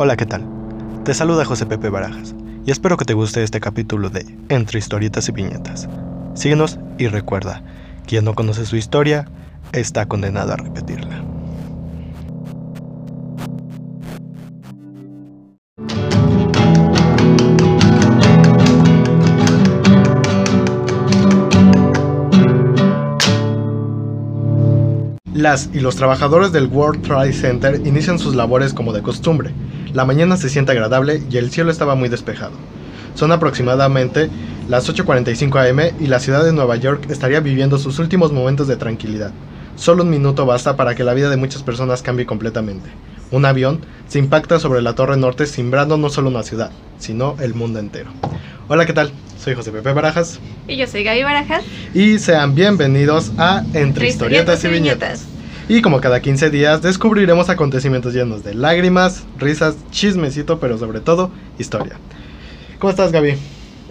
Hola, ¿qué tal? Te saluda José Pepe Barajas y espero que te guste este capítulo de Entre historietas y viñetas. Síguenos y recuerda, quien no conoce su historia está condenado a repetirla. Las y los trabajadores del World Trade Center inician sus labores como de costumbre. La mañana se siente agradable y el cielo estaba muy despejado. Son aproximadamente las 8.45 am y la ciudad de Nueva York estaría viviendo sus últimos momentos de tranquilidad. Solo un minuto basta para que la vida de muchas personas cambie completamente. Un avión se impacta sobre la Torre Norte simbrando no solo una ciudad, sino el mundo entero. Hola, ¿qué tal? Soy José Pepe Barajas. Y yo soy Gaby Barajas. Y sean bienvenidos a Entre Historietas y Viñetas. Y como cada 15 días descubriremos acontecimientos llenos de lágrimas, risas, chismecito, pero sobre todo historia. ¿Cómo estás, Gaby?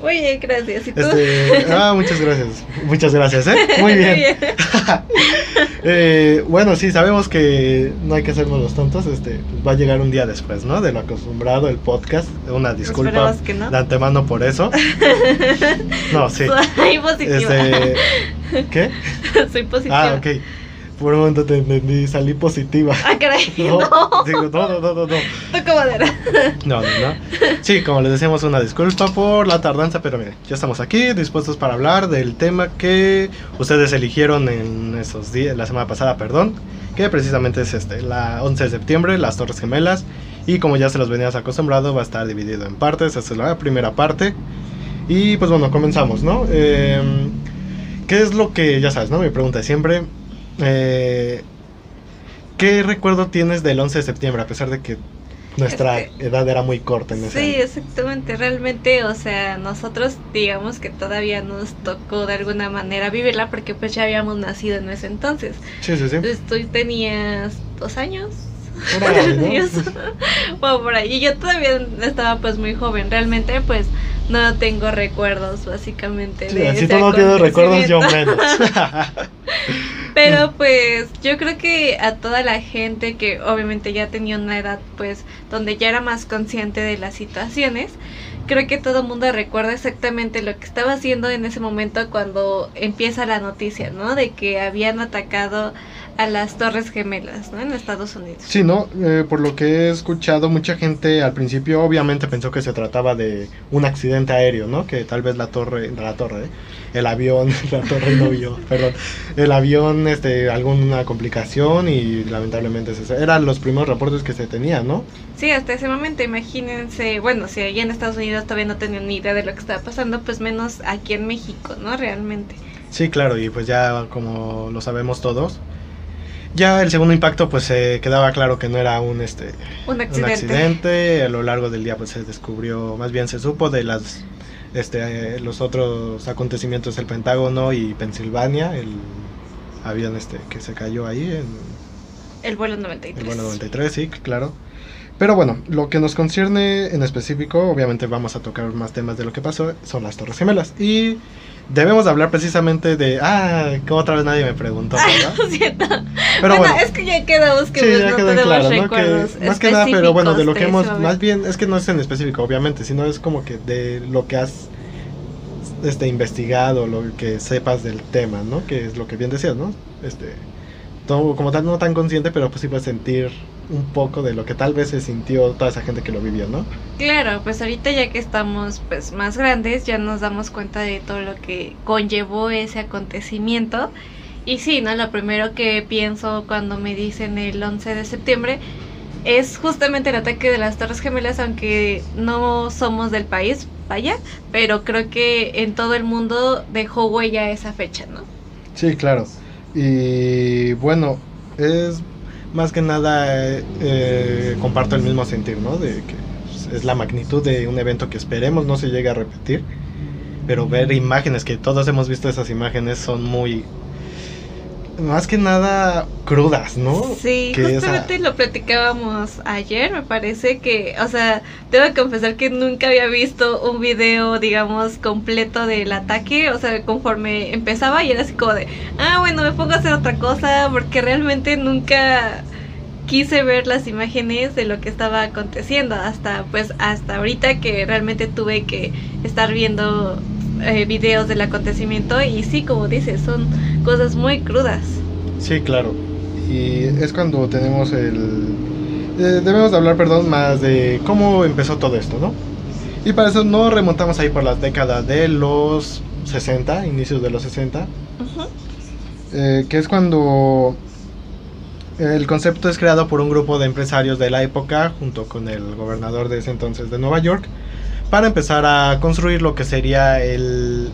Muy bien, gracias. ¿Y tú? Este, ah, muchas gracias. Muchas gracias, ¿eh? Muy bien. eh, bueno, sí, sabemos que no hay que hacernos los tontos. Este, va a llegar un día después, ¿no? De lo acostumbrado el podcast. Una disculpa que no. de antemano por eso. No, sí. Soy positiva. Este, ¿Qué? Soy positiva. Ah, ok. Por un momento te entendí, salí positiva. Ah, caray. No, No. digo, no, no, no, no, madera. No, no, no. Sí, como les decíamos, una disculpa por la tardanza, pero miren, ya estamos aquí dispuestos para hablar del tema que ustedes eligieron en esos días, la semana pasada, perdón, que precisamente es este, la 11 de septiembre, las Torres Gemelas, y como ya se los venías acostumbrado, va a estar dividido en partes, esta es la primera parte, y pues bueno, comenzamos, ¿no? Eh, ¿Qué es lo que, ya sabes, ¿no? Mi pregunta es siempre, eh, ¿qué recuerdo tienes del 11 de septiembre, a pesar de que nuestra edad era muy corta en ese Sí, año? exactamente. Realmente, o sea, nosotros digamos que todavía nos tocó de alguna manera vivirla porque pues ya habíamos nacido en ese entonces. Sí, sí, sí. Entonces tú tenías dos años. Por bueno, por ahí. Y yo todavía estaba pues muy joven. Realmente pues no tengo recuerdos básicamente. Sí, de ese tú no tienes recuerdos, yo menos. Pero pues yo creo que a toda la gente que obviamente ya tenía una edad pues donde ya era más consciente de las situaciones, creo que todo el mundo recuerda exactamente lo que estaba haciendo en ese momento cuando empieza la noticia, ¿no? De que habían atacado a las Torres Gemelas, ¿no? En Estados Unidos. Sí, ¿no? Eh, por lo que he escuchado, mucha gente al principio obviamente pensó que se trataba de un accidente aéreo, ¿no? Que tal vez la torre, la torre, ¿eh? el avión, la torre no vio, perdón, el avión, este, alguna complicación y lamentablemente se, eran los primeros reportes que se tenían, ¿no? Sí, hasta ese momento, imagínense, bueno, si allá en Estados Unidos todavía no tenían ni idea de lo que estaba pasando, pues menos aquí en México, ¿no? Realmente. Sí, claro, y pues ya como lo sabemos todos, ya el segundo impacto pues se quedaba claro que no era un este Un accidente, a lo largo del día pues se descubrió, más bien se supo de las este eh, los otros acontecimientos del Pentágono y Pensilvania, el avión este que se cayó ahí en El vuelo 93. el vuelo 93, sí, claro. Pero bueno, lo que nos concierne en específico, obviamente vamos a tocar más temas de lo que pasó, son las Torres Gemelas. Y debemos hablar precisamente de... Ah, que otra vez nadie me preguntó, ¿verdad? Lo siento. Pero bueno, bueno, es que ya quedamos que sí, ya no quedó tenemos claro, ¿no? Que más que nada, pero bueno, de lo que hemos... Más bien, es que no es en específico, obviamente, sino es como que de lo que has este, investigado, lo que sepas del tema, ¿no? Que es lo que bien decías, ¿no? Este, todo, como tal, no tan consciente, pero pues sí puedes sentir un poco de lo que tal vez se sintió toda esa gente que lo vivió, ¿no? Claro, pues ahorita ya que estamos pues más grandes, ya nos damos cuenta de todo lo que conllevó ese acontecimiento. Y sí, ¿no? Lo primero que pienso cuando me dicen el 11 de septiembre es justamente el ataque de las Torres Gemelas, aunque no somos del país, vaya, pero creo que en todo el mundo dejó huella esa fecha, ¿no? Sí, claro. Y bueno, es más que nada eh, comparto el mismo sentir, ¿no? De que es la magnitud de un evento que esperemos no se llegue a repetir, pero ver imágenes que todos hemos visto esas imágenes son muy más que nada crudas, ¿no? Sí, Que justamente esa- lo platicábamos ayer, me parece que, o sea, tengo que confesar que nunca había visto un video, digamos, completo del ataque, o sea, conforme empezaba y era así como de, ah, bueno, me pongo a hacer otra cosa, porque realmente nunca quise ver las imágenes de lo que estaba aconteciendo, hasta pues hasta ahorita que realmente tuve que estar viendo eh, videos del acontecimiento y sí, como dices, son cosas muy crudas. Sí, claro. Y es cuando tenemos el... eh, debemos de hablar, perdón, más de cómo empezó todo esto, ¿no? Y para eso nos remontamos ahí por las décadas de los 60, inicios de los 60, Ujú. eh, que es cuando el concepto es creado por un grupo de empresarios de la época, junto con el gobernador de ese entonces de Nueva York, para empezar a construir lo que sería el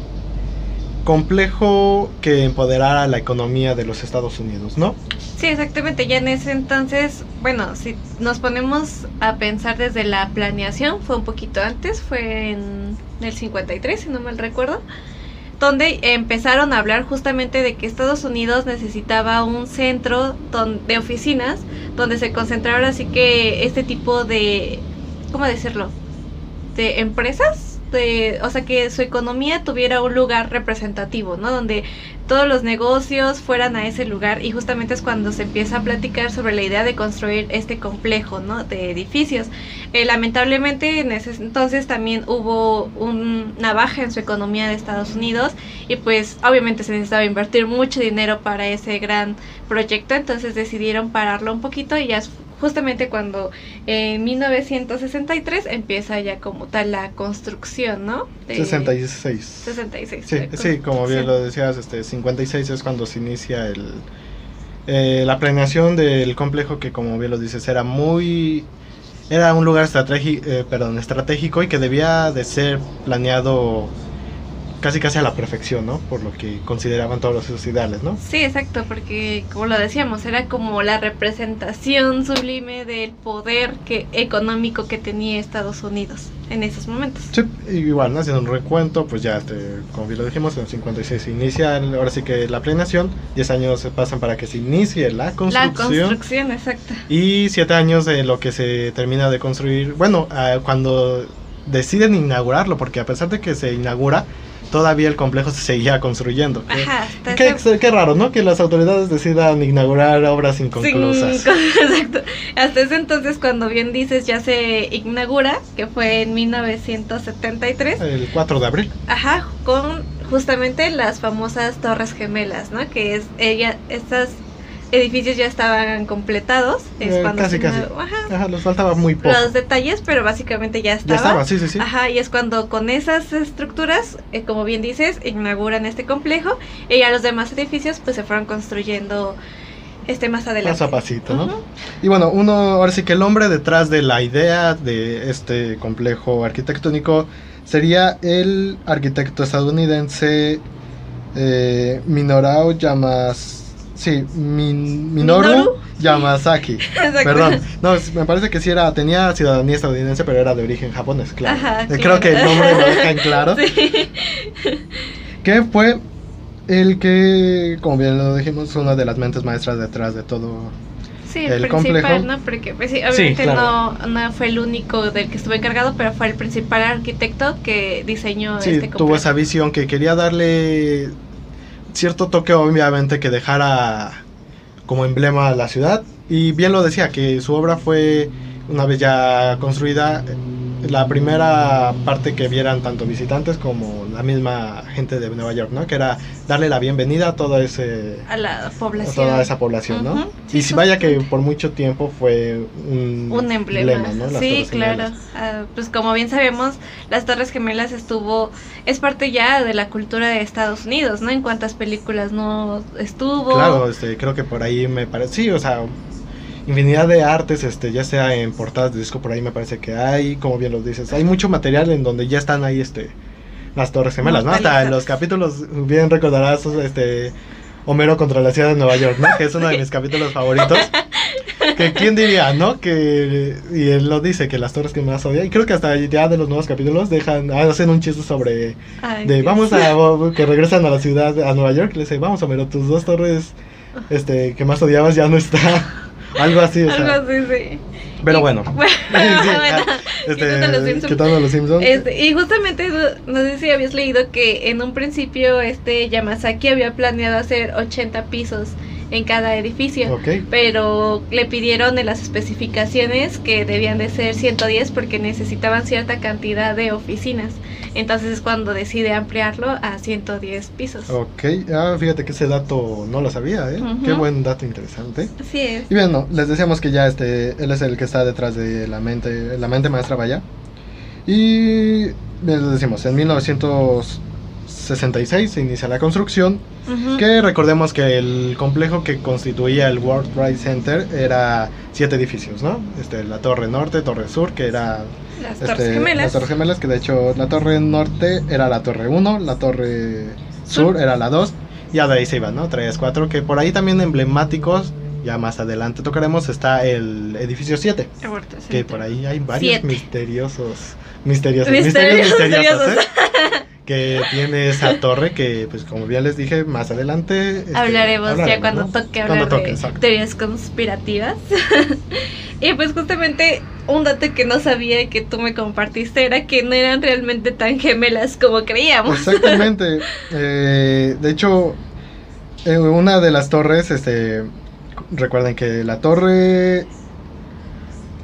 complejo que empoderara la economía de los Estados Unidos, ¿no? Sí, exactamente. Ya en ese entonces, bueno, si nos ponemos a pensar desde la planeación, fue un poquito antes, fue en el 53, si no mal recuerdo, donde empezaron a hablar justamente de que Estados Unidos necesitaba un centro de oficinas donde se concentrara así que este tipo de, ¿cómo decirlo? De empresas. De, o sea, que su economía tuviera un lugar representativo, ¿no? Donde todos los negocios fueran a ese lugar y justamente es cuando se empieza a platicar sobre la idea de construir este complejo, ¿no? De edificios. Eh, lamentablemente en ese entonces también hubo un- una baja en su economía de Estados Unidos y pues obviamente se necesitaba invertir mucho dinero para ese gran proyecto, entonces decidieron pararlo un poquito y ya justamente cuando en 1963 empieza ya como tal la construcción, ¿no? De- 66. 66. Sí, sí, como bien lo decías, este 56 es cuando se inicia el eh, la planeación del complejo que como bien lo dices era muy era un lugar estratégico, perdón, estratégico y que debía de ser planeado casi casi a la perfección, ¿no? Por lo que consideraban todos los ideales, ¿no? Sí, exacto, porque como lo decíamos, era como la representación sublime del poder que, económico que tenía Estados Unidos en esos momentos. Sí, igual, ¿no? haciendo un recuento, pues ya, como bien lo dijimos, en el 56 se inicia, ahora sí que la planeación, 10 años se pasan para que se inicie la La construcción. construcción, exacto. Y siete años de lo que se termina de construir. Bueno, ah, cuando deciden inaugurarlo, porque a pesar de que se inaugura, todavía el complejo se seguía construyendo. Qué- Ajá, hasta Qué, ese- qué raro, ¿no? Que las autoridades decidan inaugurar obras inconclusas. Sin- exacto. Hasta ese entonces, cuando bien dices, ya se inaugura, que fue en 1973. El 4 de abril. Ajá, con justamente las famosas Torres Gemelas, ¿no? Que es ella, estos edificios ya estaban completados. Es Eh, cuando casi, casi. Ajá, Ajá, les faltaba muy poco. los detalles, pero básicamente ya ya estaba. estaba, sí, sí, sí. Ajá, y es cuando con esas estructuras, eh, como bien dices, inauguran este complejo y ya los demás edificios pues se fueron construyendo este más adelante. Paso a pasito, ¿no? Y bueno, uno, ahora sí que el hombre detrás de la idea de este complejo arquitectónico sería el arquitecto estadounidense eh, Minorao Yamas... Sí, Min- Minoru, Minoru. Yamasaki. Exacto. Perdón, no, me parece que sí era, tenía ciudadanía estadounidense, pero era de origen japonés, claro. Ajá, Eh, claro. Creo que el nombre lo deja en claro. Sí. Que fue el que, como bien lo dijimos, una de las mentes maestras detrás de todo Sí, el, El principal. ¿no? Porque pues, sí, obviamente claro. no, no fue el único del que estuvo encargado, pero fue el principal arquitecto que diseñó Sí, este tuvo complejo. esa visión que quería darle cierto toque, obviamente, que dejara como emblema a la ciudad. Y bien lo decía, que su obra fue, una vez ya construida, la primera parte que vieran tanto visitantes como la misma gente de Nueva York, ¿no? Que era darle la bienvenida a todo ese a la a población. toda esa población, ¿no? Sí, y si vaya que por mucho tiempo fue un, un emblema. ¿no? Sí, claro. Ah, pues como bien sabemos, las Torres Gemelas estuvo, es parte ya de la cultura de Estados Unidos, ¿no? En cuántas películas no estuvo. Claro, este, creo que por ahí me parece, sí, o sea, infinidad de artes, este, ya sea en portadas de disco, por ahí me parece que hay, como bien lo dices, hay mucho material en donde ya están ahí, este, las Torres Gemelas, ¿no? Hasta en los capítulos, bien recordarás, este, Homero contra la ciudad de Nueva York, ¿no? Que es uno de mis capítulos favoritos. Que quién diría, ¿no? Que y él lo dice que las torres que más odia y creo que hasta ya de los nuevos capítulos dejan hacen un chiste sobre Ay, de vamos a que regresan a la ciudad a Nueva York, le dice, "Vamos, Homero, tus dos torres este, que más odiabas ya no está. Algo así, o sea. Algo así, sí. Pero Y- bueno. bueno, Sí, bueno, ah, este, los Simpson. quitando los Simpsons. Este, y justamente, no, no sé si habías leído que en un principio este Yamazaki había planeado hacer 80 pisos en cada edificio. Ok. Pero le pidieron en las especificaciones que debían de ser 110 porque necesitaban cierta cantidad de oficinas. Entonces es cuando decide ampliarlo a 110 pisos. Ok, ah, fíjate que ese dato no lo sabía, ¿eh? Qué buen dato interesante. Así es. Y bien, no, les decíamos que ya este, él es el que está detrás de la mente, la mente maestra, vaya. Y les decimos, en 1966 se inicia la construcción, Ujú. que recordemos que el complejo que constituía el World Trade Center era siete edificios, ¿no? Este, la Torre Norte, Torre Sur, que era Las este, Torres Gemelas. las Torres Gemelas, que de hecho la Torre Norte era la Torre 1, la Torre Sur Sur. era la 2, y de ahí se iban, ¿no? 3, 4, que por ahí también emblemáticos, ya más adelante tocaremos, está el edificio 7, El World Trade que por ahí hay varios Siete. misteriosos, misteriosos, Misterios- misterios misteriosos, misteriosos. ¿eh? Que tiene esa torre que, pues como ya les dije, más adelante... este, hablaremos, ya cuando ¿no? toque Cuando hablar toque, de exacto. teorías conspirativas. y pues justamente un dato que no sabía que tú me compartiste era que no eran realmente tan gemelas como creíamos. Exactamente. Eh, de hecho, eh, una de las torres, este, recuerden que la torre,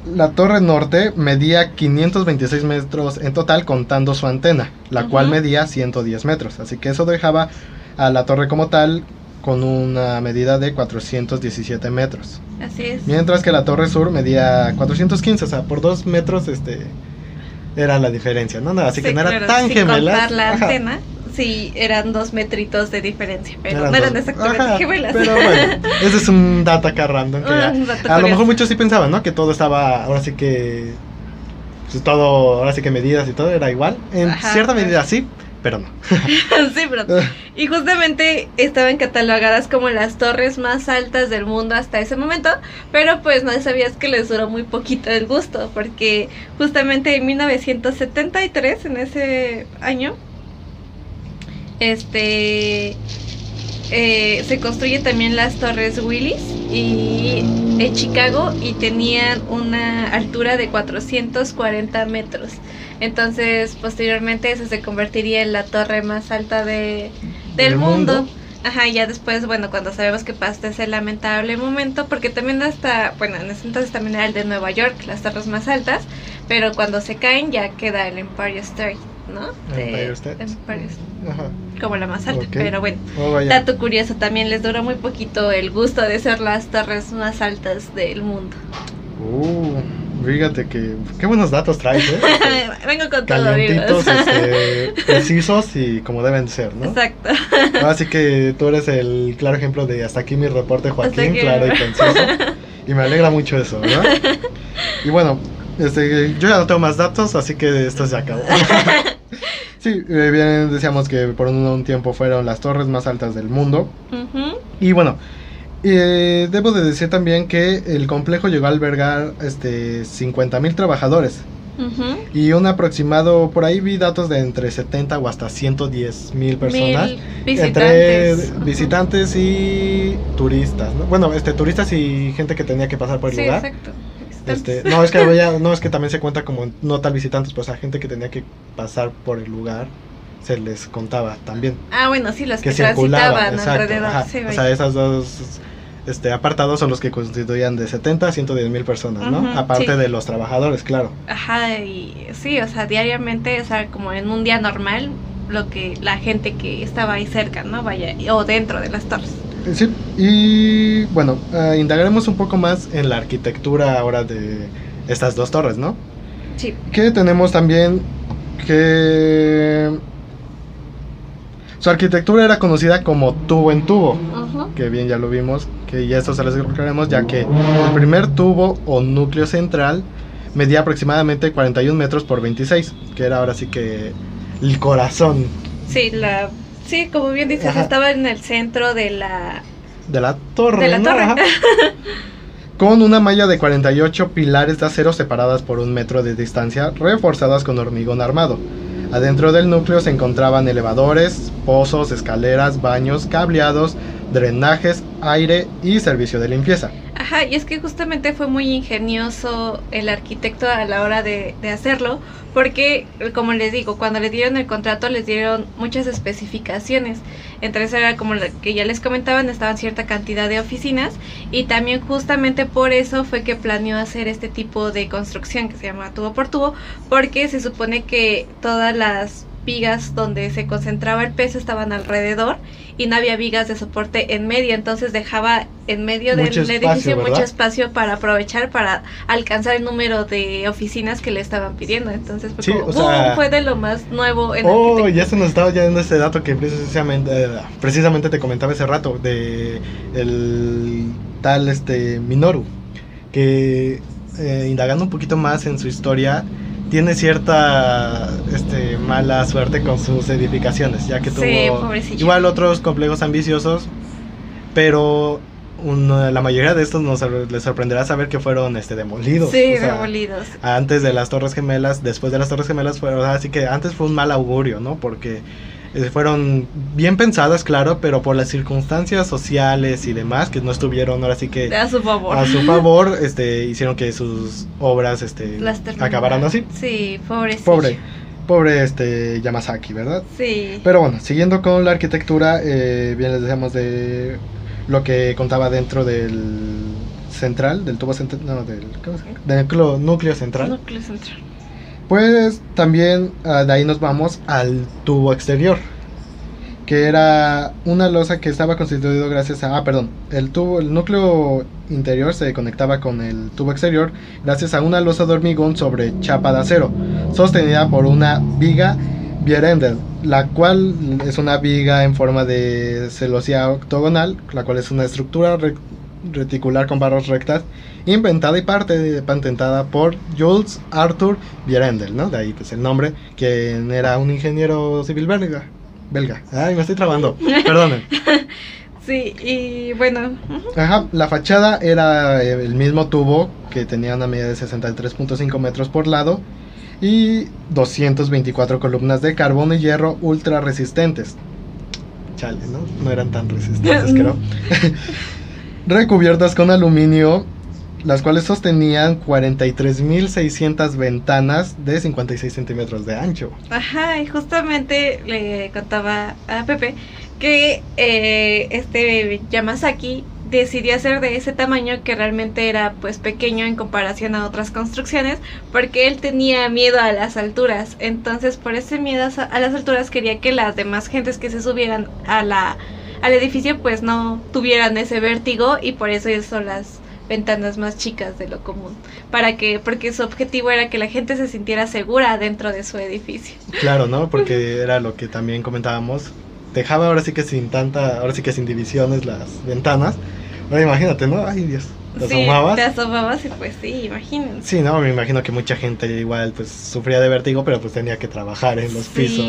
la torre norte medía 526 metros en total contando su antena, la cual medía 110 metros. Así que eso dejaba a la torre como tal con una medida de 417 metros. Así es. Mientras que la torre sur medía 415, o sea, por dos metros, este, era la diferencia, ¿no? Así que no era tan contar la Ajá. antena, sí, eran dos metritos de diferencia, pero Eran no eran dos. exactamente Ajá, gemelas. Pero bueno, ese es un dato acá random. Que ya- Un dato a lo mejor muchos sí pensaban, ¿no? Que todo estaba, ahora sí que. Pues todo, ahora sí que medidas y todo era igual. En Ajá, cierta medida sí, pero no. sí, pero Y justamente estaban catalogadas como las torres más altas del mundo hasta ese momento, pero pues no sabías que les duró muy poquito el gusto, porque justamente en 1973, en ese año, este eh, se construyen también las torres Willis y en Chicago y tenían una altura de 440 metros. Entonces, posteriormente eso se convertiría en la torre más alta de, del mundo. mundo. Ajá, ya después, bueno, cuando sabemos que pasó ese lamentable momento, porque también hasta, bueno, en ese entonces también era el de Nueva York, las torres más altas, pero cuando se caen ya queda el Empire State, ¿no? Empire State. Empire State, Ajá. como la más alta, Ok. pero bueno. Oh. Dato curioso, también les duró muy poquito el gusto de ser las torres más altas del mundo. Uh, fíjate que. Qué buenos datos traes, ¿eh? Vengo con todo, Calientitos, amigos. este, precisos y como deben ser, ¿no? Exacto. Así que tú eres el claro ejemplo de hasta aquí mi reporte, Joaquín, aquí. claro y conciso. Y me alegra mucho eso, ¿verdad? Y bueno, este, yo ya no tengo más datos, así que esto se acabó. Sí, eh, bien decíamos que por un, un tiempo fueron las torres más altas del mundo. Y bueno, eh, debo de decir también que el complejo llegó a albergar este, 50 mil trabajadores. Ujú. Y un aproximado, por ahí vi datos de entre 70 o hasta 110 mil personas. Mil Entre visitantes. Ujú. visitantes y turistas, ¿no? Bueno, este turistas y gente que tenía que pasar por el Sí, lugar. exacto. Este, no, es que había- no es que también se cuenta como no tal visitantes, pues a gente que tenía que pasar por el lugar se les contaba también Ah, bueno, sí, los que, que circulaban, exacto, alrededor. ajá. sí, o sea, esas dos este apartados son los que constituían de 70 a 110 mil personas, ¿no? Aparte sí. de los trabajadores, claro. Ajá, y sí, o sea, diariamente, o sea, como en un día normal, lo que la gente que estaba ahí cerca, ¿no? Vaya, o dentro de las torres. Sí, y bueno, eh, indagaremos un poco más en la arquitectura ahora de estas dos torres, ¿no? Sí. Que tenemos también que su arquitectura era conocida como tubo en tubo, Ujú. que bien ya lo vimos, que ya esto se les recordaremos, ya que el primer tubo o núcleo central medía aproximadamente 41 metros por 26, que era ahora sí que el corazón Sí, la sí, como bien dices, Ajá. estaba en el centro de la de la torre, de la ¿no? torre. Ajá. Con una malla de 48 pilares de acero separadas por un metro de distancia, reforzadas con hormigón armado. Adentro del núcleo se encontraban elevadores, pozos, escaleras, baños, cableados, drenajes, aire y servicio de limpieza. Ajá, y es que justamente fue muy ingenioso el arquitecto a la hora de, de, hacerlo, porque, como les digo, cuando le dieron el contrato les dieron muchas especificaciones. Entre esas era como que ya les comentaban, estaban cierta cantidad de oficinas y también justamente por eso fue que planeó hacer este tipo de construcción que se llama tubo por tubo, porque se supone que todas las vigas donde se concentraba el peso estaban alrededor y no había vigas de soporte en medio, entonces dejaba en medio del edificio mucho espacio para aprovechar para alcanzar el número de oficinas que le estaban pidiendo. Entonces fue, como, fue de lo más nuevo en Oh, ya se nos estaba yendo ese dato que precisamente, eh, precisamente te comentaba ese rato de el tal este Minoru que eh, indagando un poquito más en su historia tiene cierta este, mala suerte con sus edificaciones, ya que tuvo igual otros complejos ambiciosos, pero la mayoría de estos nos les sorprenderá saber que fueron este demolidos. Sí, demolidos. Antes de las Torres Gemelas, después de las Torres Gemelas, fueron, así que antes fue un mal augurio, ¿no? Porque eh, fueron bien pensadas, claro, pero por las circunstancias sociales y demás que no estuvieron ahora sí que a su favor, a su favor este, hicieron que sus obras este, acabaran así. Sí, pobre. Pobre. Pobre este Yamazaki, ¿verdad? Sí. Pero bueno, siguiendo con la arquitectura, eh, bien les decíamos de lo que contaba dentro del central, del tubo central, no, del, del núcleo central. Núcleo central. Pues también ah, de ahí nos vamos al tubo exterior, que era una losa que estaba constituido gracias a, ah, perdón, el tubo, el núcleo interior se conectaba con el tubo exterior gracias a una losa de hormigón sobre chapa de acero, sostenida por una viga Bierender, la cual es una viga en forma de celosía octogonal, la cual es una estructura reticular con barras rectas, inventada y parte patentada por Jules Arthur Bierendel, ¿no? De ahí pues el nombre, quien era un ingeniero civil belga. Belga. Ay, me estoy trabando. Perdonen. Sí, y bueno. Ajá, la fachada era eh, el mismo tubo que tenía una medida de 63.5 metros por lado y 224 columnas de carbón y hierro ultra resistentes. Chale, ¿no? No eran tan resistentes, creo. recubiertas con aluminio, las cuales sostenían 43.600 ventanas de 56 centímetros de ancho. Ajá, y justamente le contaba a Pepe que eh, este Yamazaki decidió hacer de ese tamaño que realmente era pues pequeño en comparación a otras construcciones porque él tenía miedo a las alturas entonces por ese miedo a las alturas quería que las demás gentes que se subieran a la al edificio pues no tuvieran ese vértigo y por eso son las ventanas más chicas de lo común. Para que porque su objetivo era que la gente se sintiera segura dentro de su edificio. Claro no porque era lo que también comentábamos. Dejaba ahora sí que sin tanta ahora sí que sin divisiones las ventanas. Ahora imagínate no ay dios ¿Te sí, asomabas? Te asomabas y pues sí, imagínense. Sí, no, me imagino que mucha gente igual pues sufría de vértigo, pero pues tenía que trabajar en los pisos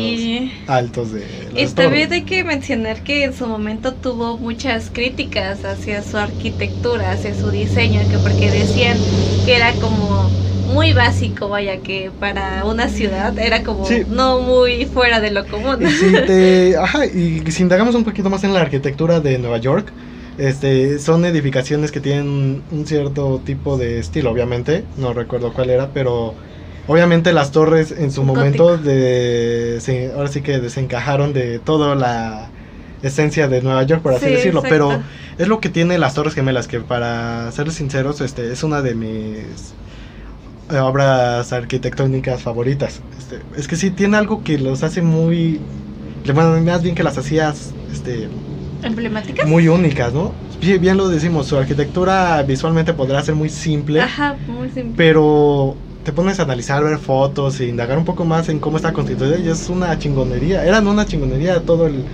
altos de Y también hay que mencionar que en su momento tuvo muchas críticas hacia su arquitectura, hacia su diseño, que porque decían que era como muy básico, vaya, que para una ciudad era como no muy fuera de lo común. Y ajá, y si indagamos un poquito más en la arquitectura de Nueva York, este, son edificaciones que tienen un cierto tipo de estilo, obviamente, no recuerdo cuál era, pero obviamente las torres en su momento de, ahora sí que desencajaron de toda la esencia de Nueva York, por así decirlo, pero es lo que tiene las Torres Gemelas, que para ser sinceros, este, es una de mis obras arquitectónicas favoritas. Este, es que sí, tiene algo que los hace muy, bueno, más bien que las hacías, este, emblemáticas. Muy únicas, ¿no? Bien, lo decimos, su arquitectura visualmente podrá ser muy simple. Ajá, muy simple. Pero te pones a analizar, ver fotos e indagar un poco más en cómo está constituida y es una chingonería. Eran una chingonería todo el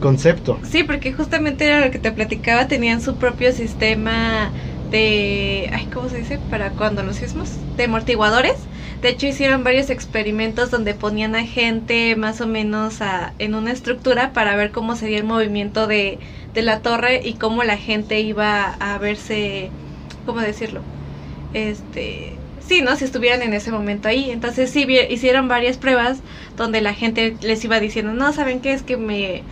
concepto. Sí, porque justamente era lo que te platicaba, tenían su propio sistema de, ay, ¿cómo se dice? Para cuando los sismos, de amortiguadores de hecho, hicieron varios experimentos donde ponían a gente más o menos en una estructura para ver cómo sería el movimiento de, la torre y cómo la gente iba a verse, ¿cómo decirlo? Este, sí, ¿no? Si estuvieran en ese momento ahí. Entonces sí, hicieron varias pruebas donde la gente les iba diciendo, no, ¿saben qué? Es que me,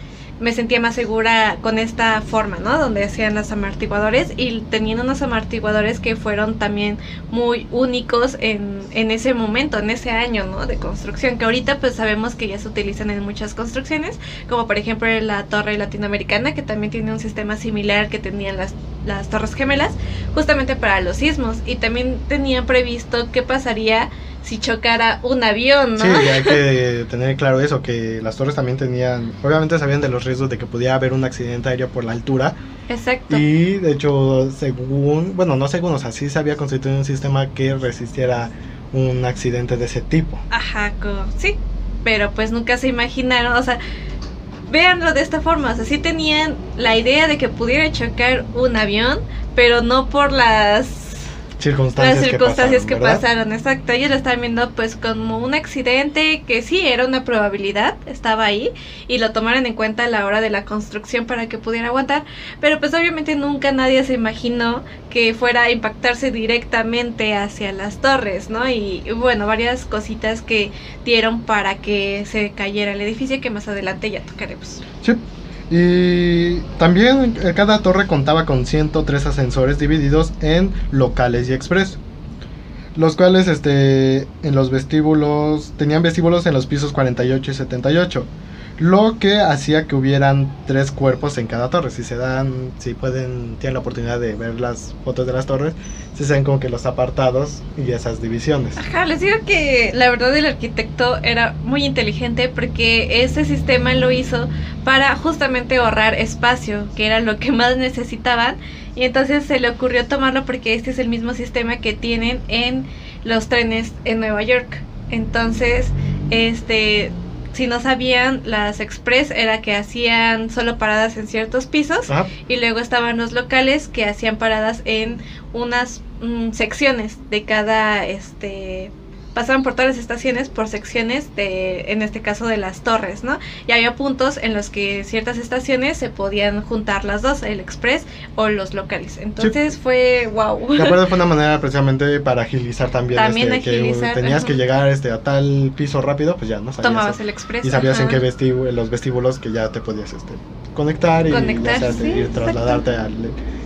me sentía más segura con esta forma, ¿no? Donde hacían los amortiguadores y tenían unos amortiguadores que fueron también muy únicos en, en ese momento, en ese año, ¿no? De construcción, que ahorita pues sabemos que ya se utilizan en muchas construcciones, como por ejemplo la torre latinoamericana, que también tiene un sistema similar que tenían las, las torres gemelas, justamente para los sismos. Y también tenían previsto qué pasaría si chocara un avión, ¿no? Sí, hay que tener claro eso, que las torres también tenían, obviamente sabían de los riesgos de que podía haber un accidente aéreo por la altura. Exacto. Y de hecho, según, bueno, no según, o sea, sí se había constituido un sistema que resistiera un accidente de ese tipo. Ajá, sí, pero pues nunca se imaginaron, o sea, véanlo de esta forma, o sea, sí tenían la idea de que pudiera chocar un avión, pero no por las circunstancias las circunstancias que pasaron, pasaron, exacto. Ellos lo estaban viendo pues como un accidente que sí era una probabilidad, estaba ahí y lo tomaron en cuenta a la hora de la construcción para que pudiera aguantar, pero pues obviamente nunca nadie se imaginó que fuera a impactarse directamente hacia las torres, ¿no? Y bueno, varias cositas que dieron para que se cayera el edificio que más adelante ya tocaremos. Sí. Y también eh, cada torre contaba con 103 ascensores divididos en locales y express. Los cuales este, en los vestíbulos tenían vestíbulos en los pisos 48 y 78 lo que hacía que hubieran tres cuerpos en cada torre. Si se dan, si pueden, tienen la oportunidad de ver las fotos de las torres, se ven como que los apartados y esas divisiones. Ajá, les digo que la verdad el arquitecto era muy inteligente porque ese sistema lo hizo para justamente ahorrar espacio, que era lo que más necesitaban, y entonces se le ocurrió tomarlo porque este es el mismo sistema que tienen en los trenes en Nueva York. Entonces, este si no sabían, las express era que hacían solo paradas en ciertos pisos y luego estaban los locales que hacían paradas en unas mm, secciones de cada este pasaban por todas las estaciones por secciones de, en este caso de las torres, ¿no? Y había puntos en los que ciertas estaciones se podían juntar las dos, el express o los locales. Entonces fue wow. De acuerdo, fue una manera precisamente para agilizar también, también este, agilizar, que tenías que llegar este, a tal piso rápido, pues ya no sabías. Tomabas el express. Y sabías en qué vestíbulo, los vestíbulos que ya te podías este, conectar y ya sí, ir trasladarte al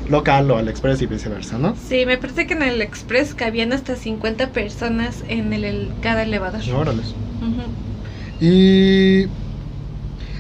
local o al express y viceversa, ¿no? Sí, me parece que en el express cabían hasta 50 personas en el, el cada elevador. Órale. Y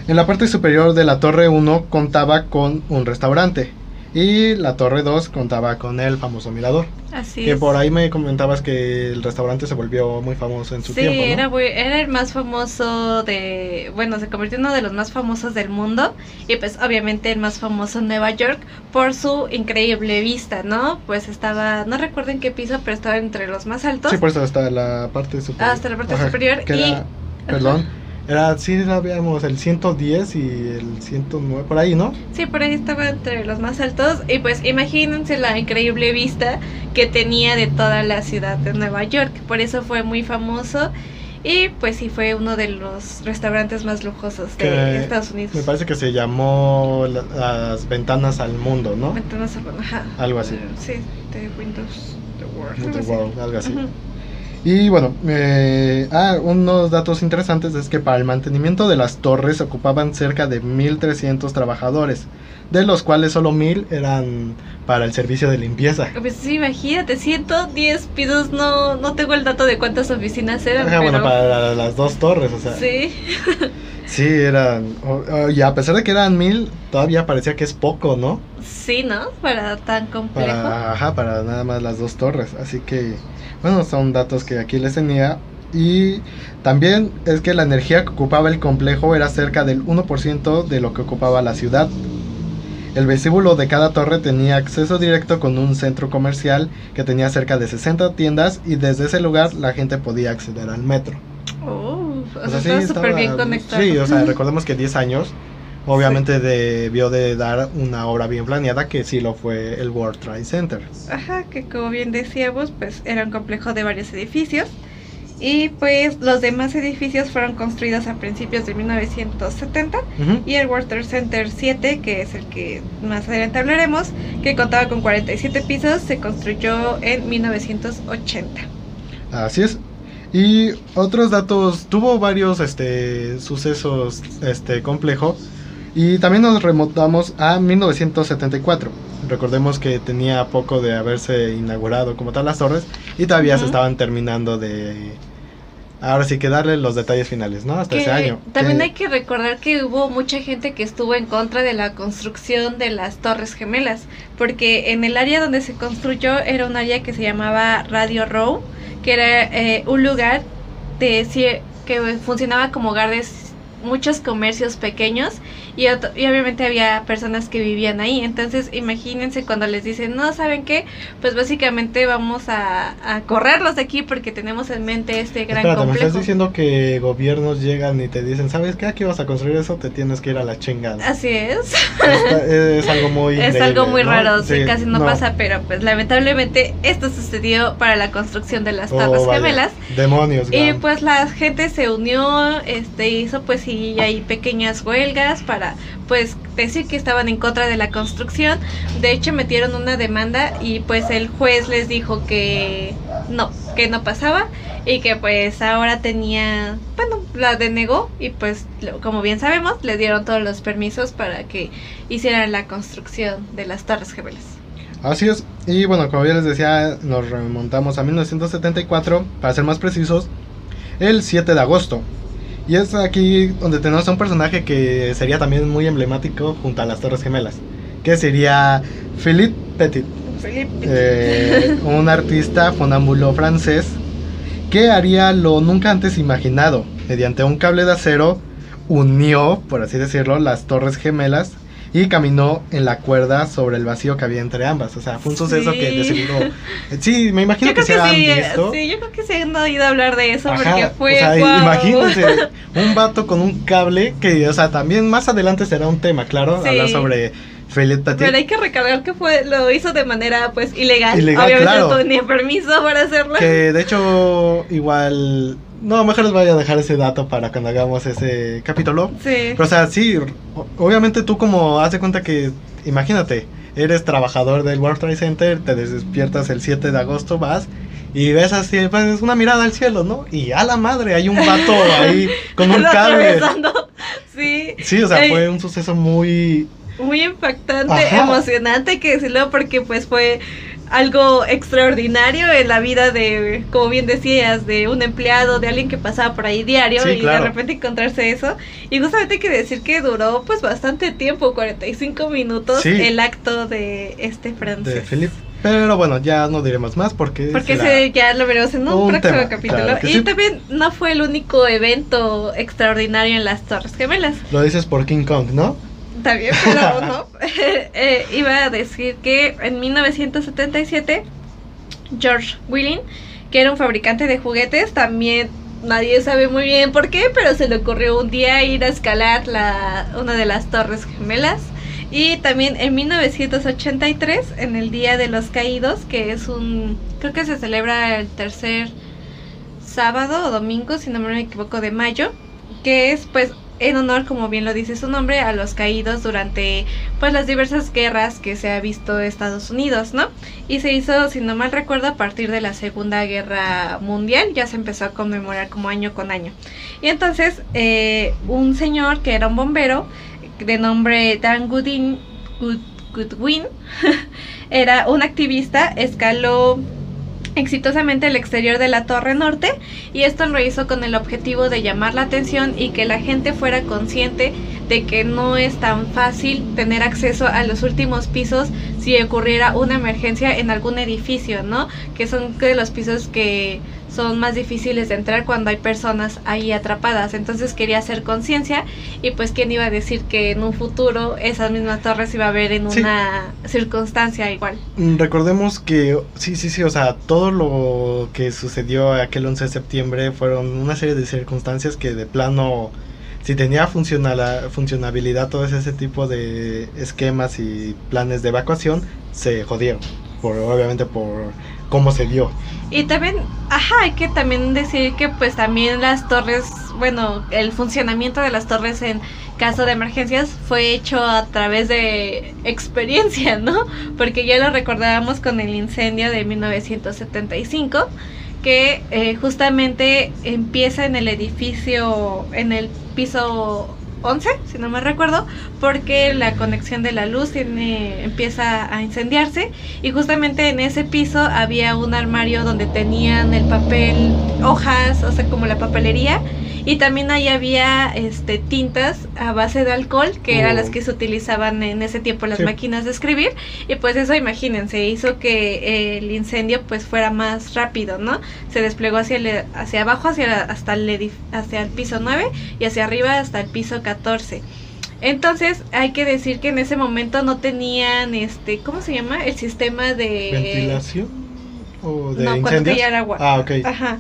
en la parte superior de la torre 1 contaba con un restaurante y la torre 2 contaba con el famoso mirador. Así que es. por ahí me comentabas que el restaurante se volvió muy famoso en su sí, tiempo. ¿no? era, muy- era el más famoso de. Bueno, se convirtió en uno de los más famosos del mundo. Y pues, obviamente, el más famoso en Nueva York por su increíble vista, ¿no? Pues estaba. No recuerdo en qué piso, pero estaba entre los más altos. Sí, por eso hasta la parte superior. Hasta la parte superior y- era- perdón, era, sí, era, veamos, el 110 y el 109, por ahí, ¿no? Sí, por ahí estaba entre los más altos. Y pues imagínense la increíble vista que tenía de toda la ciudad de Nueva York. Por eso fue muy famoso. Y pues sí, fue uno de los restaurantes más lujosos de Que Estados Unidos. Me parece que se llamó la- las ventanas al mundo, ¿no? Ventanas al- ajá. Algo así. Sí, de Windows the World. The algo así. World, algo así. Y bueno, eh, ah, unos datos interesantes es que para el mantenimiento de las torres ocupaban cerca de 1.300 trabajadores, de los cuales solo 1.000 eran para el servicio de limpieza. Pues sí, imagínate, 110 pisos, no, no tengo el dato de cuántas oficinas eran, Ajá, pero... bueno, para las dos torres, o sea. Sí, Sí, eran. y a pesar de que eran 1.000, todavía parecía que es poco, ¿no? sí, ¿no? Para tan complejo. Para, ajá, para nada más las dos torres. Así que, bueno, son datos que aquí les tenía. Y también es que la energía que ocupaba el complejo era cerca del 1% de lo que ocupaba la ciudad. El vestíbulo de cada torre tenía acceso directo con un centro comercial que tenía cerca de 60 tiendas y desde ese lugar la gente podía acceder al metro. Oh, o sea, sí, estaba súper bien conectado. Sí, o sea, recordemos que 10 años obviamente debió de dar una obra bien planeada que sí lo fue el World Trade Center. Ajá, que como bien decíamos, pues era un complejo de varios edificios. Y pues los demás edificios fueron construidos a principios de 1970 Ujú. y el World Trade Center 7, que es el que más adelante hablaremos, que contaba con 47 pisos, se construyó en 1980. Así es. Y otros datos, tuvo varios este sucesos este complejo Y también nos remontamos a 1974. Recordemos que tenía poco de haberse inaugurado como tal las torres y todavía se estaban terminando de Ahora sí que darle los detalles finales, ¿no? Hasta ese año. También hay que recordar que hubo mucha gente que estuvo en contra de la construcción de las Torres Gemelas, porque en el área donde se construyó era un área que se llamaba Radio Row, que era eh, un lugar de que funcionaba como hogar de muchos comercios pequeños y, y, obviamente había personas que vivían ahí. Entonces imagínense cuando les dicen, no, ¿saben qué? Pues básicamente vamos a, a correrlos de aquí porque tenemos en mente este gran Espérate, complejo. ¿me estás diciendo que gobiernos llegan y te dicen, ¿sabes qué? Aquí vas a construir eso, te tienes que ir a la chingada. Así es. es algo muy... Es algo muy raro, sí, casi no, pasa, pero pues lamentablemente esto sucedió para la construcción de las oh, Torres Gemelas. Demonios. Y pues la gente se unió, este hizo pues y hay pequeñas huelgas para pues decir que estaban en contra de la construcción. De hecho metieron una demanda y pues el juez les dijo que no, que no pasaba y que pues ahora tenía, bueno, la denegó y pues como bien sabemos le dieron todos los permisos para que hicieran la construcción de las Torres Gemelas. Así es, y bueno, como ya les decía, nos remontamos a 1974, para ser más precisos, el 7 de agosto. Y es aquí donde tenemos a un personaje que sería también muy emblemático junto a las Torres Gemelas, que sería Philippe Petit. Eh, un artista fonámbulo francés que haría lo nunca antes imaginado. Mediante un cable de acero unió, por así decirlo, las Torres Gemelas y caminó en la cuerda sobre el vacío que había entre ambas. O sea, fue un suceso que de seguro. Sí, me imagino que, se han visto. Sí, yo creo que se han oído hablar de eso porque fue. O sea, imagínense un vato con un cable que, o sea, también más adelante será un tema, claro, hablar sobre. Pero hay que recargar que fue lo hizo de manera pues ilegal. Obviamente no tenía permiso para hacerlo. Que de hecho igual no, mejor les voy a dejar ese dato para cuando hagamos ese capítulo. Sí. Pero, o sea, sí, obviamente tú como hace cuenta que, imagínate, eres trabajador del World Trade Center, te despiertas el 7 de agosto, vas y ves así, pues es una mirada al cielo, ¿no? Y a la madre, hay un vato ahí con un cable. Sí. Sí, o sea, fue un suceso muy... Muy impactante, emocionante que decirlo porque pues fue algo extraordinario en la vida de, como bien decías, de un empleado, de alguien que pasaba por ahí diario y de repente encontrarse eso. Y justamente hay que decir que duró pues bastante tiempo, 45 minutos, el acto de este francés. De Philippe. Pero bueno, ya no diremos más porque... Porque ya lo veremos en un, próximo capítulo. y también no fue el único evento extraordinario en las Torres Gemelas. Lo dices por King Kong, ¿no? También, pero no. Eh, iba a decir que en 1977, George Willing, que era un fabricante de juguetes, también nadie sabe muy bien por qué, pero se le ocurrió un día ir a escalar la, una de las torres gemelas. Y también en 1983, en el Día de los Caídos, que es un, creo que se celebra el tercer sábado o domingo, si no me equivoco, de mayo, que es pues en honor, como bien lo dice su nombre, a los caídos durante pues las diversas guerras que se ha visto Estados Unidos, ¿no? Y se hizo, si no mal recuerdo, a partir de la Segunda Guerra Mundial, ya se empezó a conmemorar como año con año. Y entonces, eh, un señor que era un bombero, de nombre Dan Goodin, Goodwin, era un activista, escaló exitosamente el exterior de la Torre Norte y esto lo hizo con el objetivo de llamar la atención y que la gente fuera consciente de que no es tan fácil tener acceso a los últimos pisos si ocurriera una emergencia en algún edificio, ¿no? Que son de los pisos que son más difíciles de entrar cuando hay personas ahí atrapadas. Entonces quería hacer conciencia y pues quién iba a decir que en un futuro esas mismas torres iba a haber en una circunstancia igual. Mm, recordemos que sí, sí, sí, o sea, todo lo que sucedió aquel 11 de septiembre fueron una serie de circunstancias que de plano si tenía funcionabilidad todo ese tipo de esquemas y planes de evacuación se jodieron por obviamente por cómo se dio. Y también, ajá, hay que también decir que pues también las torres, bueno, el funcionamiento de las torres en caso de emergencias fue hecho a través de experiencia, ¿no? Porque ya lo recordábamos con el incendio de 1975, que eh, justamente empieza en el edificio, en el piso 11, si no me recuerdo, porque la conexión de la luz tiene, empieza a incendiarse. Y justamente en ese piso había un armario donde tenían el papel, hojas, o sea, como la papelería y también ahí había este, tintas a base de alcohol, que eran las oh. que se utilizaban en ese tiempo las máquinas de escribir. Y pues eso, imagínense, hizo que el incendio pues fuera más rápido, ¿no? Se desplegó hacia, el, hacia abajo, hacia, hasta el, hacia el piso 9 y hacia arriba hasta el piso 14. Entonces, hay que decir que en ese momento no tenían, este, ¿cómo se llama? El sistema de... ¿Ventilación? ¿O de no, cuando agua. Ah, ok. Ajá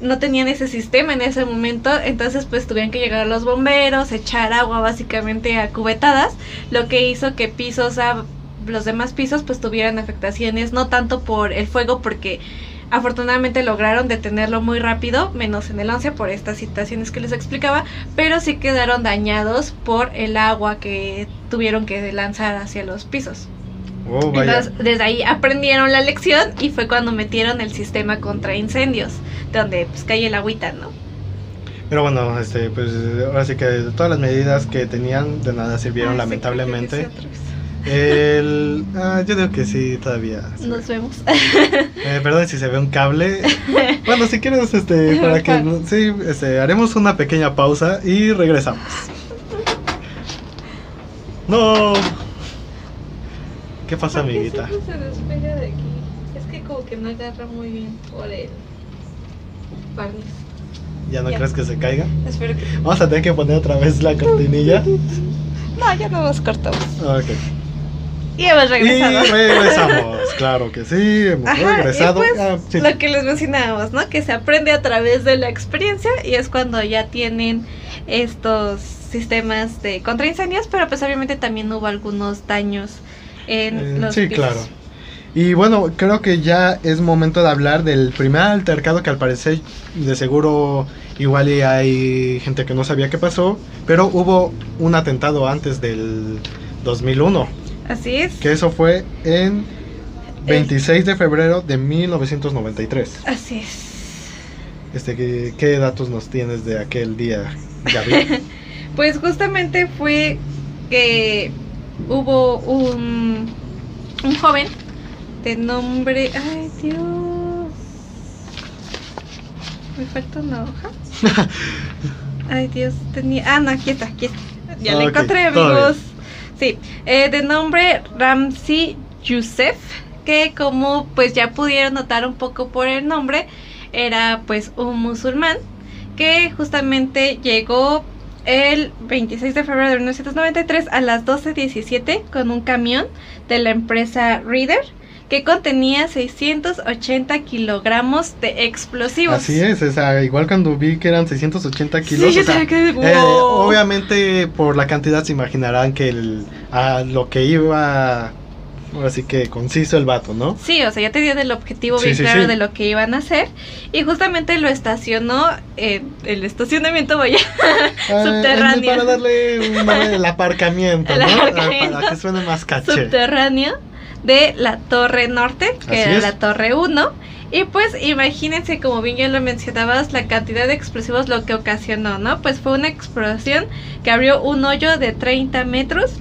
no tenían ese sistema en ese momento, entonces pues tuvieron que llegar los bomberos, echar agua básicamente a cubetadas, lo que hizo que pisos, a, los demás pisos pues tuvieran afectaciones, no tanto por el fuego, porque afortunadamente lograron detenerlo muy rápido, menos en el 11 por estas situaciones que les explicaba, pero sí quedaron dañados por el agua que tuvieron que lanzar hacia los pisos. Oh, Entonces, desde ahí aprendieron la lección y fue cuando metieron el sistema contra incendios, donde pues cae el agüita, ¿no? Pero bueno, este, pues ahora sí que todas las medidas que tenían de nada sirvieron lamentablemente. El, ah, yo digo que sí, todavía. Nos vemos. Eh, perdón si se ve un cable. Bueno, si quieres, este, para que, sí, este, haremos una pequeña pausa y regresamos. No. ¿Qué pasa, amiguita? se despega de aquí? Es que como que no agarra muy bien por el barniz. ¿Ya no crees que se caiga? Espero que... Vamos a tener que poner otra vez la cortinilla. No, ya no nos cortamos. Ok. Y hemos regresado. Y regresamos, claro que sí, hemos regresado. pues, ah, Lo que les mencionábamos, ¿no? Que se aprende a través de la experiencia y es cuando ya tienen estos sistemas de contraincendios, pero pues obviamente también hubo algunos daños en eh, Sí, claro. Y bueno, creo que ya es momento de hablar del primer altercado que al parecer de seguro igual y hay gente que no sabía qué pasó, pero hubo un atentado antes del 2001. Así es. Que eso fue en 26 de febrero de 1993. Así es. Este, ¿qué, ¿Qué datos nos tienes de aquel día, pues justamente fue que hubo un, un joven de nombre... Ay, Dios. Me falta una hoja. Ay, Dios, tenía... Ah, no, aquí está, aquí está. Ya la encontré, amigos. Sí, eh, de nombre Ramsey Youssef, que como pues ya pudieron notar un poco por el nombre, era pues un musulmán que justamente llegó el 26 de febrero de 1993 a las 12.17 con un camión de la empresa Reader que contenía 680 kilogramos de explosivos. Así es, o sea, igual cuando vi que eran 680 kilos. Eh, obviamente por la cantidad se imaginarán que el, a lo que iba Así que conciso el vato, ¿no? Sí, o sea, ya tenía el objetivo bien claro de lo que iban a hacer. Y justamente lo estacionó en el estacionamiento, vaya, ah, subterráneo. Para darle un, el aparcamiento, ¿no? Para que suene más caché. Subterráneo de la Torre Norte, que era la Torre 1. Y pues imagínense, como bien ya lo mencionabas, la cantidad de explosivos lo que ocasionó, ¿no? Pues fue una explosión que abrió un hoyo de 30 metros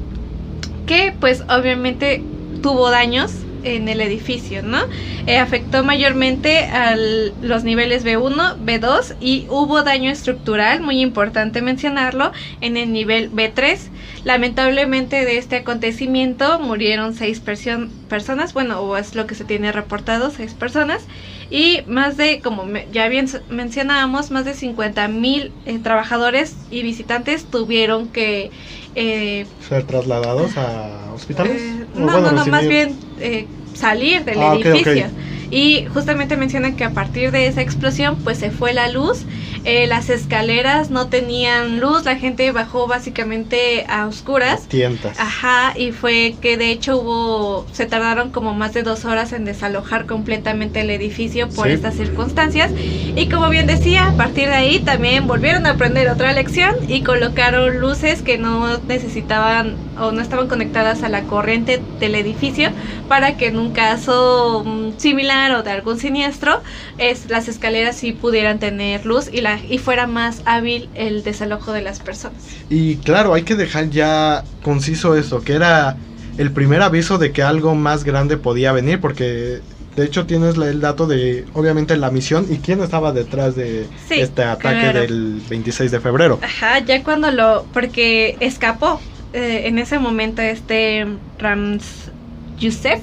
que pues obviamente tuvo daños en el edificio, ¿no? Eh, afectó mayormente a los niveles B1, B2 y hubo daño estructural, muy importante mencionarlo, en el nivel B3. Lamentablemente de este acontecimiento murieron seis personas, bueno, o es lo que se tiene reportado, seis personas, y más de, como ya bien mencionábamos, más de 50 mil eh, trabajadores y visitantes tuvieron que eh, ser trasladados a hospitales. Eh, no, no, no, más bien eh, salir del ah, edificio. Y justamente mencionan que a partir de esa explosión pues se fue la luz, eh, las escaleras no tenían luz, la gente bajó básicamente a oscuras. Tientas. Ajá, y fue que de hecho hubo, se tardaron como más de dos horas en desalojar completamente el edificio por estas circunstancias. Y como bien decía, a partir de ahí también volvieron a aprender otra lección y colocaron luces que no necesitaban o no estaban conectadas a la corriente del edificio para que en un caso mm, similar o de algún siniestro, es, las escaleras sí pudieran tener luz y la y fuera más hábil el desalojo de las personas. Y claro, hay que dejar ya conciso eso, que era el primer aviso de que algo más grande podía venir, porque de hecho tienes el dato de, obviamente, la misión y quién estaba detrás de este ataque del 26 de febrero. Ajá, ya cuando lo, porque escapó eh, en ese momento este Rams Youssef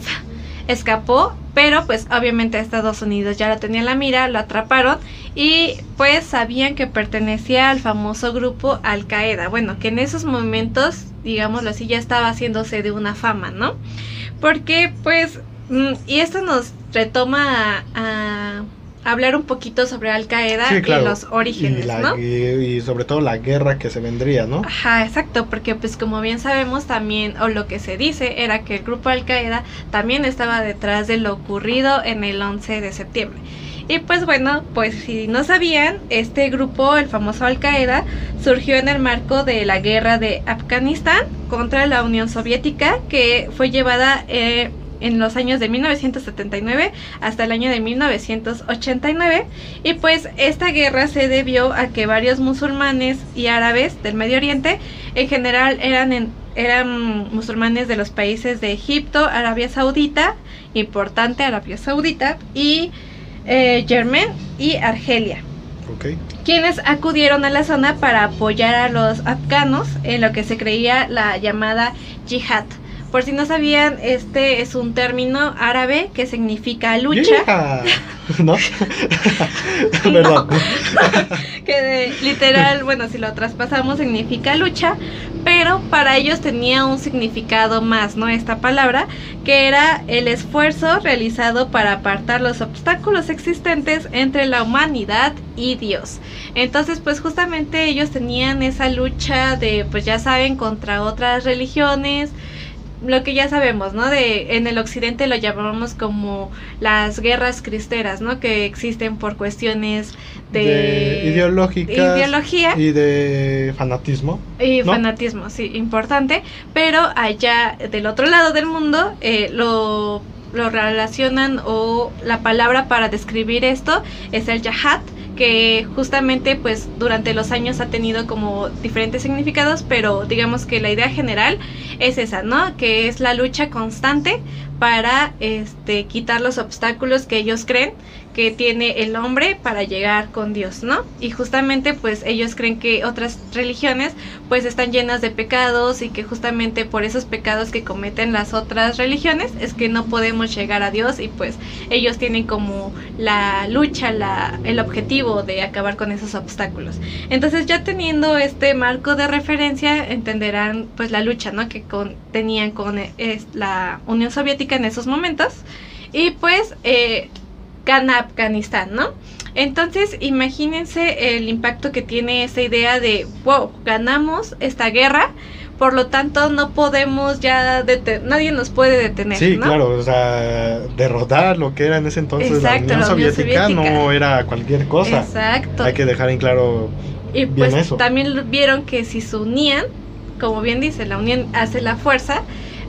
escapó, pero pues obviamente Estados Unidos ya lo tenía en la mira, lo atraparon y pues sabían que pertenecía al famoso grupo Al Qaeda. Bueno, que en esos momentos, digámoslo así, ya estaba haciéndose de una fama, ¿no? Porque pues, mm, y esto nos retoma a hablar un poquito sobre Al Qaeda y los orígenes, ¿no? Y, sobre todo la guerra que se vendría, ¿no? Ajá, exacto, porque pues como bien sabemos también, o lo que se dice, era que el grupo Al Qaeda también estaba detrás de lo ocurrido en el 11 de septiembre. Y pues bueno, pues si no sabían, este grupo, el famoso Al Qaeda, surgió en el marco de la guerra de Afganistán contra la Unión Soviética, que fue llevada eh, en los años de 1979 hasta el año de 1989 y pues esta guerra se debió a que varios musulmanes y árabes del Medio Oriente en general eran eran musulmanes de los países de Egipto, Arabia Saudita, importante Arabia Saudita y eh, Yemen y Argelia. Quienes acudieron a la zona para apoyar a los afganos en lo que se creía la llamada yihad por si no sabían, este es un término árabe que significa lucha. ¿No? Perdón. que literal, bueno, si lo traspasamos significa lucha, pero para ellos tenía un significado más, ¿no? Esta palabra, que era el esfuerzo realizado para apartar los obstáculos existentes entre la humanidad y Dios. Entonces, pues justamente ellos tenían esa lucha de, pues ya saben, contra otras religiones, lo que ya sabemos, ¿no? De en el occidente lo llamamos como las guerras cristeras, ¿no? Que existen por cuestiones de, ideológicas ideología y de fanatismo. Y fanatismo, sí, importante. Pero allá del otro lado del mundo eh, lo lo relacionan o la palabra para describir esto es el jihad que justamente pues durante los años ha tenido como diferentes significados, pero digamos que la idea general es esa, ¿no? Que es la lucha constante para este quitar los obstáculos que ellos creen que tiene el hombre para llegar con Dios, ¿no? Y justamente pues ellos creen que otras religiones pues están llenas de pecados y que justamente por esos pecados que cometen las otras religiones es que no podemos llegar a Dios y pues ellos tienen como la lucha, la, el objetivo de acabar con esos obstáculos. Entonces ya teniendo este marco de referencia entenderán pues la lucha, ¿no? Que con, tenían con la Unión Soviética en esos momentos y pues eh, gana Afganistán, ¿no? Entonces, imagínense el impacto que tiene esa idea de, wow, ganamos esta guerra, por lo tanto no podemos ya nadie nos puede detener. Sí, claro, o sea, derrotar lo que era en ese entonces la, Unión, Soviética no era cualquier cosa. Exacto. Hay que dejar en claro y pues también vieron que si se unían, como bien dice, la unión hace la fuerza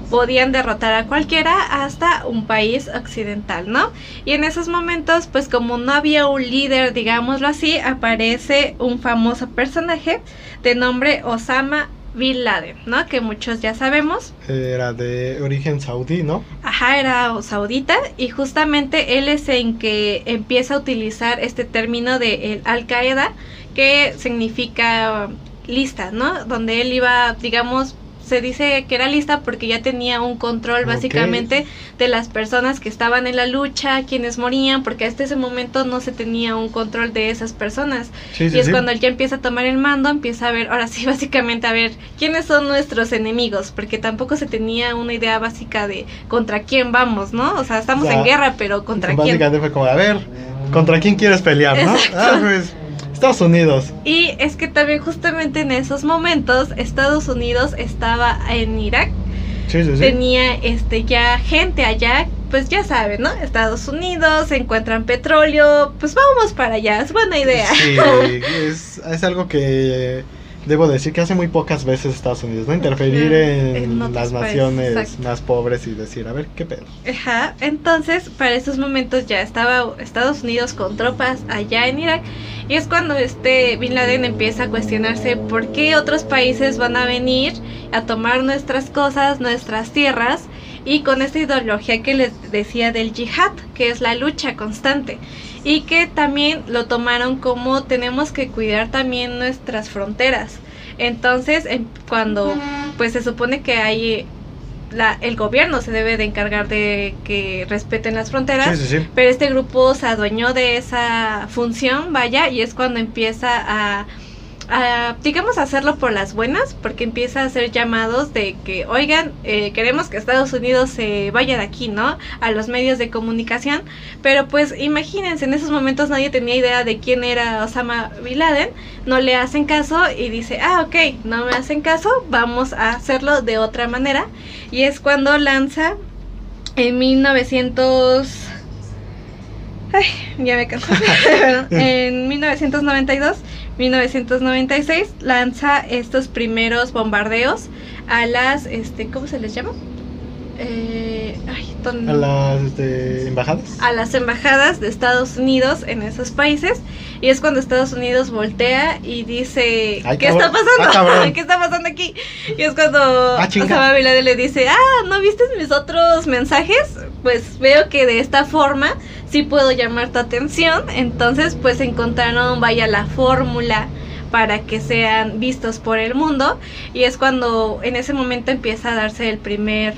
podían derrotar a cualquiera hasta un país occidental, ¿no? Y en esos momentos, pues como no había un líder, digámoslo así, aparece un famoso personaje de nombre Osama Bin Laden, ¿no? Que muchos ya sabemos. Era de origen saudí, ¿no? Ajá, era saudita y justamente él es en que empieza a utilizar este término de Al Qaeda que significa lista, ¿no? Donde él iba, digamos, se dice que era lista porque ya tenía un control básicamente de las personas que estaban en la lucha, quienes morían, porque hasta ese momento no se tenía un control de esas personas. y es cuando él ya empieza a tomar el mando, empieza a ver, ahora sí, básicamente a ver quiénes son nuestros enemigos, porque tampoco se tenía una idea básica de contra quién vamos, ¿no? O sea, estamos en guerra, pero contra quién. Básicamente fue como, a ver, ¿contra quién quieres pelear, no? Ah, pues Estados Unidos. Y es que también justamente en esos momentos Estados Unidos estaba en Irak. Sí, sí, sí. Tenía este ya gente allá, pues ya saben, ¿no? Estados Unidos, encuentran petróleo, pues vamos para allá, es buena idea. Sí, es, es algo que debo decir que hace muy pocas veces Estados Unidos, ¿no? Interferir en, las naciones más pobres y decir, a ver, ¿qué pedo? Ajá, entonces para esos momentos ya estaba Estados Unidos con tropas allá en Irak Y es cuando este Bin Laden empieza a cuestionarse por qué otros países van a venir a tomar nuestras cosas, nuestras tierras, y con esta ideología que les decía del yihad, que es la lucha constante, y que también lo tomaron como tenemos que cuidar también nuestras fronteras. Entonces, cuando pues se supone que hay la, el gobierno se debe de encargar de que respeten las fronteras, pero este grupo se adueñó de esa función, vaya, y es cuando empieza a digamos, hacerlo por las buenas, porque empieza a hacer llamados de que, oigan, eh, queremos que Estados Unidos se vaya de aquí, ¿no? A los medios de comunicación. Pero pues imagínense, en esos momentos nadie tenía idea de quién era Osama Bin Laden, no le hacen caso y dice, ah, ok, no me hacen caso, vamos a hacerlo de otra manera. Y es cuando lanza en 1900... Ay, ya me cansé. en 1992 1996 lanza estos primeros bombardeos a las, este, ¿cómo se les llama? Eh, a las este, embajadas. A las embajadas de Estados Unidos en esos países. Y es cuando Estados Unidos voltea y dice, ¿qué está pasando? Ah, ¿Qué está pasando aquí? Y es cuando ah, Osama Bin le dice, ah, ¿no viste mis otros mensajes? Pues veo que de esta forma sí puedo llamar tu atención. Entonces, pues encontraron, vaya, la fórmula para que sean vistos por el mundo. Y es cuando en ese momento empieza a darse el primer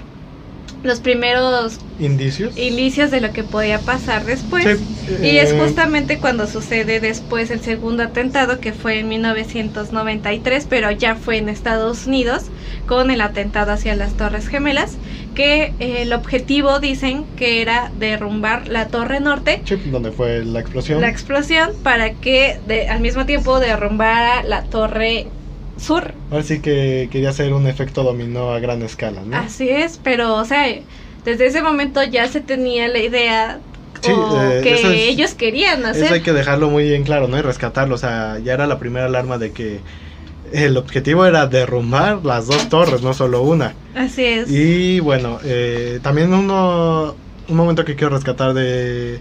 los primeros indicios indicios de lo que podía pasar después. Y es eh, justamente cuando sucede después el segundo atentado que fue en 1993 pero ya fue en Estados Unidos con el atentado hacia las Torres Gemelas que eh, el objetivo dicen que era derrumbar la Torre Norte. Donde fue la explosión. La explosión para que de, al mismo tiempo derrumbara la Torre sur. Así que quería hacer un efecto dominó a gran escala, ¿no? Así es, pero, o sea, desde ese momento ya se tenía la idea eh, que ellos querían hacer. Eso hay que dejarlo muy bien claro, ¿no? Y rescatarlo, o sea, ya era la primera alarma de que el objetivo era derrumbar las dos torres, no solo una. Así es. Y bueno, eh, también uno, un momento que quiero rescatar de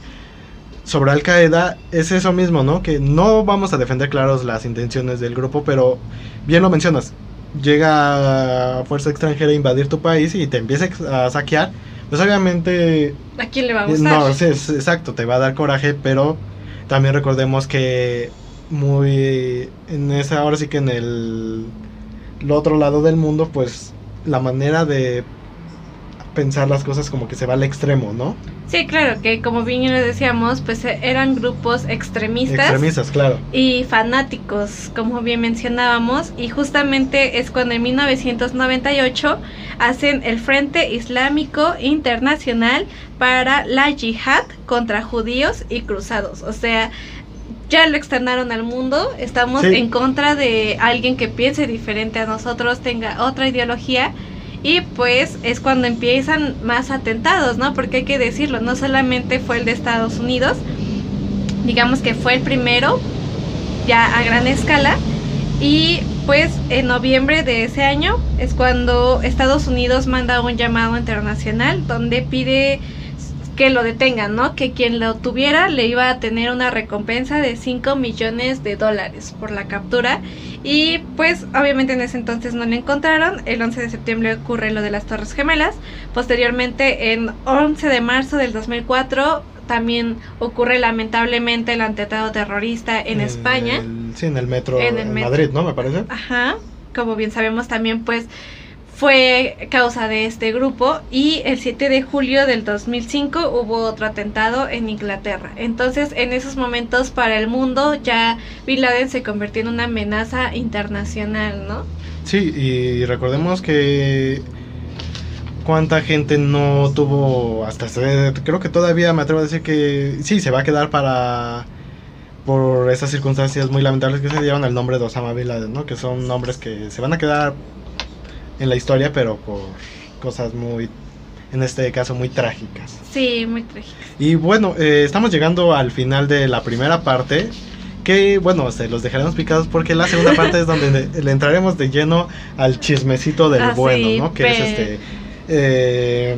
sobre Al Qaeda es eso mismo, ¿no? Que no vamos a defender claros las intenciones del grupo, pero bien lo mencionas, llega fuerza extranjera a invadir tu país y te empieza a saquear, pues obviamente... ¿A quién le va a gustar? No, sí, exacto, te va a dar coraje, pero también recordemos que muy... En esa, ahora sí que en el, el otro lado del mundo, pues la manera de pensar las cosas como que se va al extremo, ¿no? Sí, claro, que como bien lo decíamos, pues eh, eran grupos extremistas. Extremistas, claro. Y fanáticos, como bien mencionábamos, y justamente es cuando en 1998 hacen el Frente Islámico Internacional para la Yihad contra judíos y cruzados. O sea, ya lo externaron al mundo, estamos en contra de alguien que piense diferente a nosotros, tenga otra ideología y pues es cuando empiezan más atentados, ¿no? Porque hay que decirlo, no solamente fue el de Estados Unidos, digamos que fue el primero, ya a gran escala. Y pues en noviembre de ese año es cuando Estados Unidos manda un llamado internacional donde pide que lo detengan, ¿no? Que quien lo tuviera le iba a tener una recompensa de 5 millones de dólares por la captura. Y pues obviamente en ese entonces no lo encontraron. El 11 de septiembre ocurre lo de las Torres Gemelas. Posteriormente, en 11 de marzo del 2004, también ocurre lamentablemente el atentado terrorista en España. sí, en el metro en Madrid, ¿no? Me parece. Ajá. Como bien sabemos también, pues fue causa de este grupo y el 7 de julio del 2005 hubo otro atentado en Inglaterra. Entonces en esos momentos para el mundo ya Bin Laden se convirtió en una amenaza internacional, ¿no? Sí, y recordemos que cuánta gente no tuvo hasta creo que todavía me atrevo a decir que sí se va a quedar para por esas circunstancias muy lamentables que se dieron el nombre de Osama Bin Laden, ¿no? Que son nombres que se van a quedar en la historia, pero por cosas muy, en este caso, muy trágicas. Sí, muy trágicas. Y bueno, eh, estamos llegando al final de la primera parte. Que bueno, se los dejaremos picados porque la segunda parte es donde le entraremos de lleno al chismecito del ah, bueno, ¿no? Que es este eh,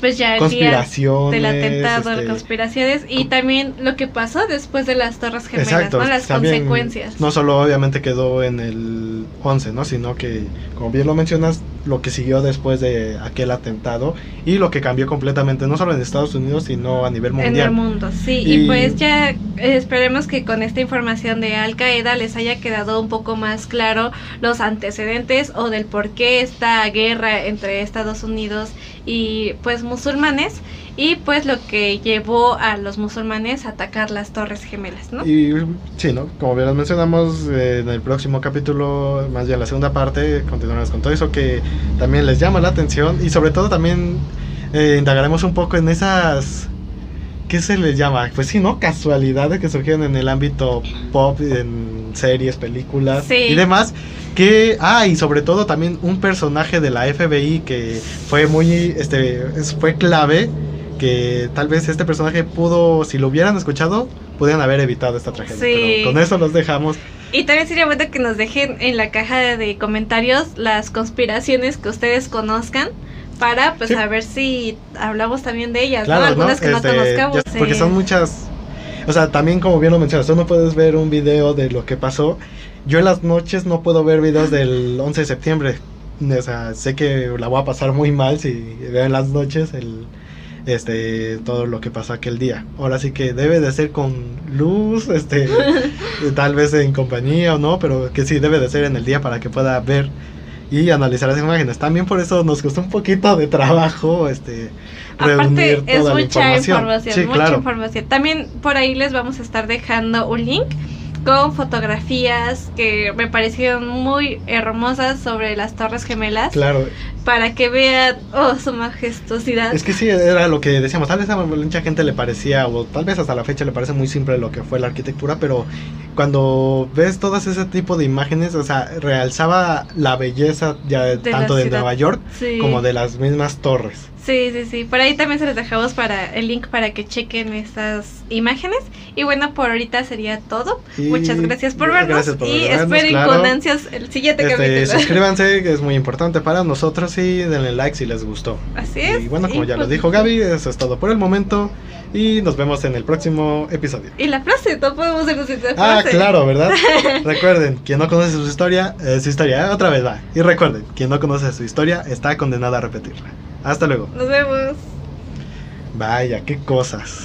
Pues ya conspiraciones. del atentado, este, conspiraciones y también lo que pasó después de las Torres Gemelas, Exacto, ¿no? Las consecuencias. No solo obviamente quedó en el 11, ¿no? Sino que, como bien lo mencionas, lo que siguió después de aquel atentado y lo que cambió completamente, no solo en Estados Unidos, sino a nivel En el mundial. mundo, sí. Y- Y, pues ya eh, esperemos que con esta información de Al Qaeda les haya quedado un poco más claro los antecedentes o del por qué esta guerra entre Estados Unidos y pues musulmanes y pues lo que llevó a los musulmanes a atacar las Torres Gemelas, ¿no? Y sí, ¿no? Como bien mencionamos, eh, en el próximo capítulo, más bien la segunda parte, continuaremos con todo eso que también les llama la atención y sobre todo también eh, indagaremos un poco en esas... ¿Qué se les llama? Pues sí, ¿no? Casualidades que surgieron en el ámbito pop, en series, películas Sí. y demás. Que, ah, y sobre todo también un personaje de la FBI que fue muy, este, es- fue clave, que tal vez este personaje pudo, si lo hubieran escuchado, pudieran haber evitado esta tragedia. Sí. Pero con eso los dejamos. Y también sería bueno que nos dejen en la caja de comentarios las conspiraciones que ustedes conozcan para pues Sí. a ver si hablamos también de ellas, Claro, ¿no? Algunas que no Este, conozcamos. ya- porque eh. son muchas. O sea, también como bien lo mencionas, tú no puedes ver un video de lo que pasó. Yo en las noches no puedo ver videos del 11 de septiembre. O sea, sé que la voy a pasar muy mal si veo en las noches el este todo lo que pasó aquel día. Ahora sí que debe de ser con luz, este tal vez en compañía o no, pero que sí debe de ser en el día para que pueda ver y analizar las imágenes. También por eso nos costó un poquito de trabajo este Aparte reunir es toda la mucha información. información, Sí, mucha claro. información. También por ahí les vamos a estar dejando un link con fotografías que me parecieron muy hermosas sobre las Torres Gemelas Claro, para que vean oh su majestuosidad. es que sí, era lo que decíamos, tal vez a mucha gente le parecía, o tal vez hasta la fecha le parece muy simple lo que fue la arquitectura, pero cuando ves todas ese tipo de imágenes, o sea, realzaba la belleza ya De tanto de. Nueva York Sí. como de las mismas torres. Sí, sí, sí. Por ahí también se les dejamos para el link para que chequen estas imágenes. Y bueno, por ahorita sería todo. Y Muchas gracias por vernos. gracias por y vernos, esperen claro. con ansias el siguiente Este, capítulo. suscríbanse, que es muy importante para nosotros y denle like si les gustó. Así es. Y bueno, como ya lo dijo Gaby, eso es todo por el momento y nos vemos en el próximo episodio. Y la frase, no podemos decir Ah, frase. claro, ¿verdad? recuerden, quien no conoce su historia, es su historia. Otra vez va. Y recuerden, quien no conoce su historia está condenado a repetirla. Hasta luego. Nos vemos. Vaya, qué cosas.